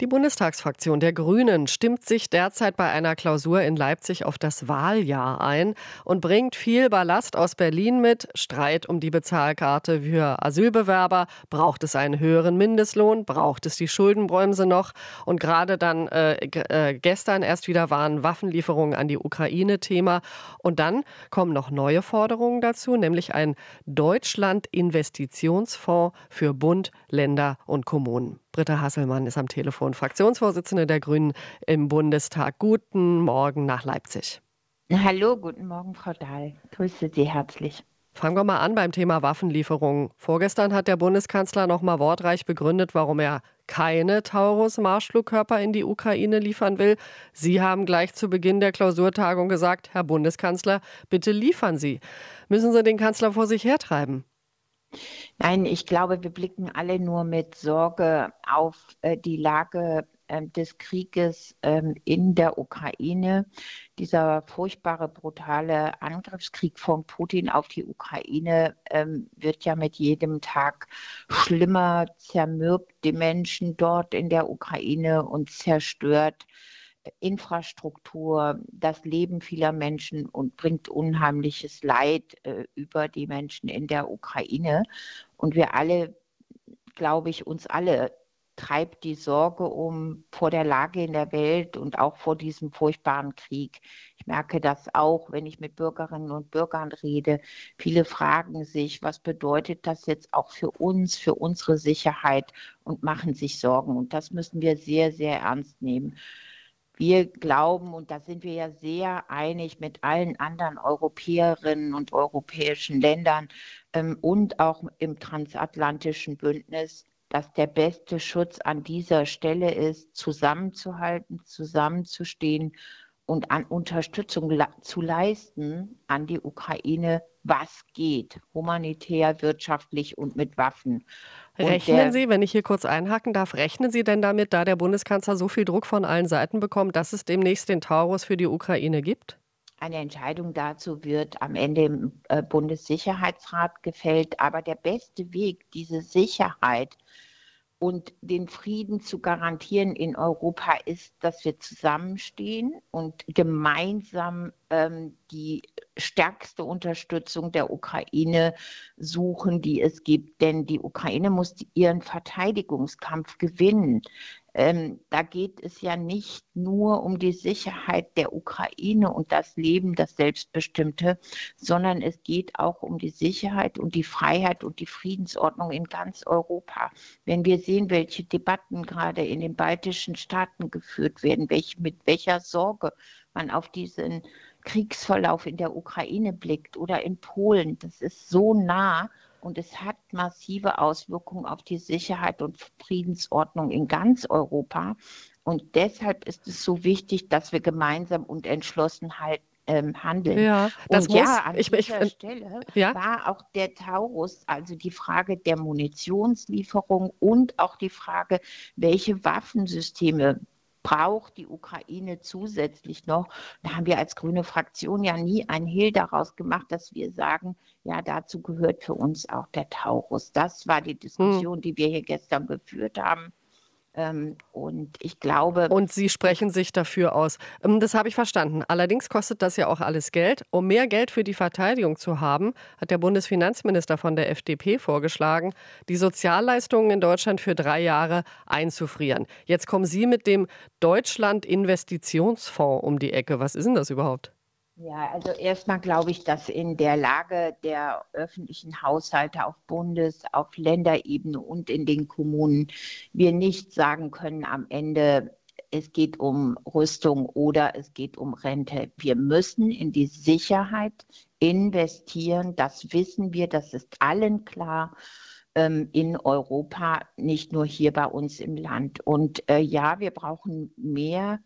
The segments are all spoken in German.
Die Bundestagsfraktion der Grünen stimmt sich derzeit bei einer Klausur in Leipzig auf das Wahljahr ein und bringt viel Ballast aus Berlin mit. Streit um die Bezahlkarte für Asylbewerber. Braucht es einen höheren Mindestlohn? Braucht es die Schuldenbremse noch? Und gerade dann äh, äh, gestern erst wieder waren Waffenlieferungen an die Ukraine Thema. Und dann kommen noch neue Forderungen dazu, nämlich ein Deutschland-Investitionsfonds für Bund, Länder und Kommunen. Britta Hasselmann ist am Telefon, Fraktionsvorsitzende der Grünen im Bundestag. Guten Morgen nach Leipzig. Hallo, guten Morgen, Frau Dahl. Grüße Sie herzlich. Fangen wir mal an beim Thema Waffenlieferungen. Vorgestern hat der Bundeskanzler noch mal wortreich begründet, warum er keine Taurus-Marschflugkörper in die Ukraine liefern will. Sie haben gleich zu Beginn der Klausurtagung gesagt, Herr Bundeskanzler, bitte liefern Sie. Müssen Sie den Kanzler vor sich hertreiben? Nein, ich glaube, wir blicken alle nur mit Sorge auf äh, die Lage äh, des Krieges ähm, in der Ukraine. Dieser furchtbare, brutale Angriffskrieg von Putin auf die Ukraine ähm, wird ja mit jedem Tag schlimmer, zermürbt die Menschen dort in der Ukraine und zerstört Infrastruktur, das Leben vieler Menschen und bringt unheimliches Leid äh, über die Menschen in der Ukraine. Und wir alle, glaube ich, uns alle treibt die Sorge um vor der Lage in der Welt und auch vor diesem furchtbaren Krieg. Ich merke das auch, wenn ich mit Bürgerinnen und Bürgern rede. Viele fragen sich, was bedeutet das jetzt auch für uns, für unsere Sicherheit und machen sich Sorgen. Und das müssen wir sehr, sehr ernst nehmen. Wir glauben, und da sind wir ja sehr einig mit allen anderen Europäerinnen und europäischen Ländern ähm, und auch im transatlantischen Bündnis, dass der beste Schutz an dieser Stelle ist, zusammenzuhalten, zusammenzustehen und an Unterstützung zu leisten an die Ukraine, was geht, humanitär, wirtschaftlich und mit Waffen. Rechnen der, Sie, wenn ich hier kurz einhaken darf, rechnen Sie denn damit, da der Bundeskanzler so viel Druck von allen Seiten bekommt, dass es demnächst den Taurus für die Ukraine gibt? Eine Entscheidung dazu wird am Ende im äh, Bundessicherheitsrat gefällt. Aber der beste Weg, diese Sicherheit und den Frieden zu garantieren in Europa ist, dass wir zusammenstehen und gemeinsam ähm, die stärkste Unterstützung der Ukraine suchen, die es gibt. Denn die Ukraine muss ihren Verteidigungskampf gewinnen. Ähm, da geht es ja nicht nur um die Sicherheit der Ukraine und das Leben, das Selbstbestimmte, sondern es geht auch um die Sicherheit und die Freiheit und die Friedensordnung in ganz Europa. Wenn wir sehen, welche Debatten gerade in den baltischen Staaten geführt werden, welch, mit welcher Sorge man auf diesen Kriegsverlauf in der Ukraine blickt oder in Polen, das ist so nah und es hat massive Auswirkungen auf die Sicherheit und Friedensordnung in ganz Europa. Und deshalb ist es so wichtig, dass wir gemeinsam und entschlossen halten, ähm, handeln. Ja, das und muss, ja, an ich, dieser ich, Stelle ja? war auch der Taurus, also die Frage der Munitionslieferung und auch die Frage, welche Waffensysteme braucht die Ukraine zusätzlich noch. Da haben wir als grüne Fraktion ja nie ein Hehl daraus gemacht, dass wir sagen, ja, dazu gehört für uns auch der Taurus. Das war die Diskussion, hm. die wir hier gestern geführt haben. Ähm, und ich glaube. Und Sie sprechen sich dafür aus. Ähm, das habe ich verstanden. Allerdings kostet das ja auch alles Geld. Um mehr Geld für die Verteidigung zu haben, hat der Bundesfinanzminister von der FDP vorgeschlagen, die Sozialleistungen in Deutschland für drei Jahre einzufrieren. Jetzt kommen Sie mit dem Deutschland-Investitionsfonds um die Ecke. Was ist denn das überhaupt? Ja, also erstmal glaube ich, dass in der Lage der öffentlichen Haushalte auf Bundes-, auf Länderebene und in den Kommunen wir nicht sagen können am Ende, es geht um Rüstung oder es geht um Rente. Wir müssen in die Sicherheit investieren. Das wissen wir, das ist allen klar ähm, in Europa, nicht nur hier bei uns im Land. Und äh, ja, wir brauchen mehr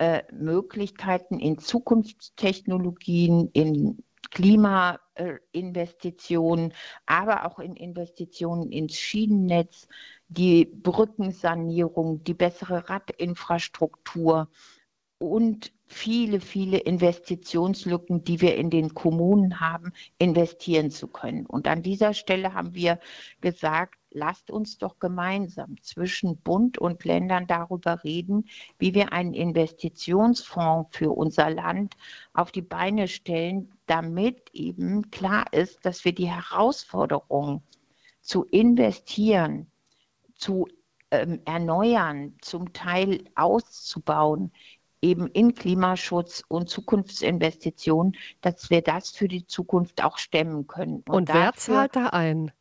äh, Möglichkeiten in Zukunftstechnologien, in Klimainvestitionen, aber auch in Investitionen ins Schienennetz, die Brückensanierung, die bessere Radinfrastruktur und viele, viele Investitionslücken, die wir in den Kommunen haben, investieren zu können. Und an dieser Stelle haben wir gesagt, lasst uns doch gemeinsam zwischen Bund und Ländern darüber reden, wie wir einen Investitionsfonds für unser Land auf die Beine stellen, damit eben klar ist, dass wir die Herausforderung zu investieren, zu ähm, erneuern, zum Teil auszubauen, eben in Klimaschutz und Zukunftsinvestitionen, dass wir das für die Zukunft auch stemmen können. Und, und wer zahlt da ein?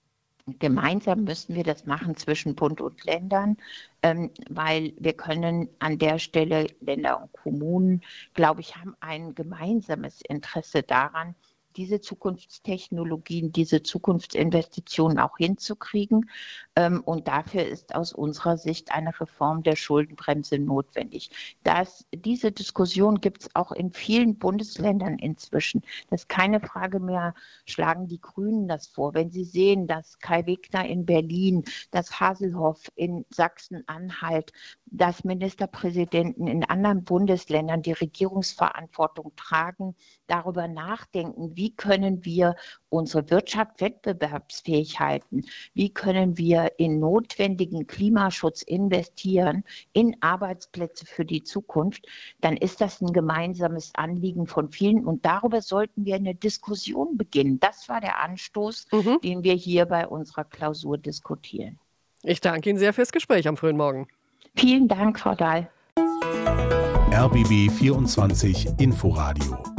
Gemeinsam müssen wir das machen zwischen Bund und Ländern, ähm, weil wir können an der Stelle, Länder und Kommunen, glaube ich, haben ein gemeinsames Interesse daran, diese Zukunftstechnologien, diese Zukunftsinvestitionen auch hinzukriegen. Ähm, und dafür ist aus unserer Sicht eine Reform der Schuldenbremse notwendig. Das, diese Diskussion gibt es auch in vielen Bundesländern inzwischen. Das ist keine Frage mehr, schlagen die Grünen das vor. Wenn sie sehen, dass Kai Wegner in Berlin, dass Haselhoff in Sachsen-Anhalt, dass Ministerpräsidenten in anderen Bundesländern die Regierungsverantwortung tragen, darüber nachdenken, wie können wir unsere Wirtschaft wettbewerbsfähig halten, wie können wir in notwendigen Klimaschutz investieren, in Arbeitsplätze für die Zukunft, dann ist das ein gemeinsames Anliegen von vielen und darüber sollten wir eine Diskussion beginnen. Das war der Anstoß, mhm. den wir hier bei unserer Klausur diskutieren. Ich danke Ihnen sehr fürs Gespräch am frühen Morgen. Vielen Dank, Frau Dahl. RBB 24 Inforadio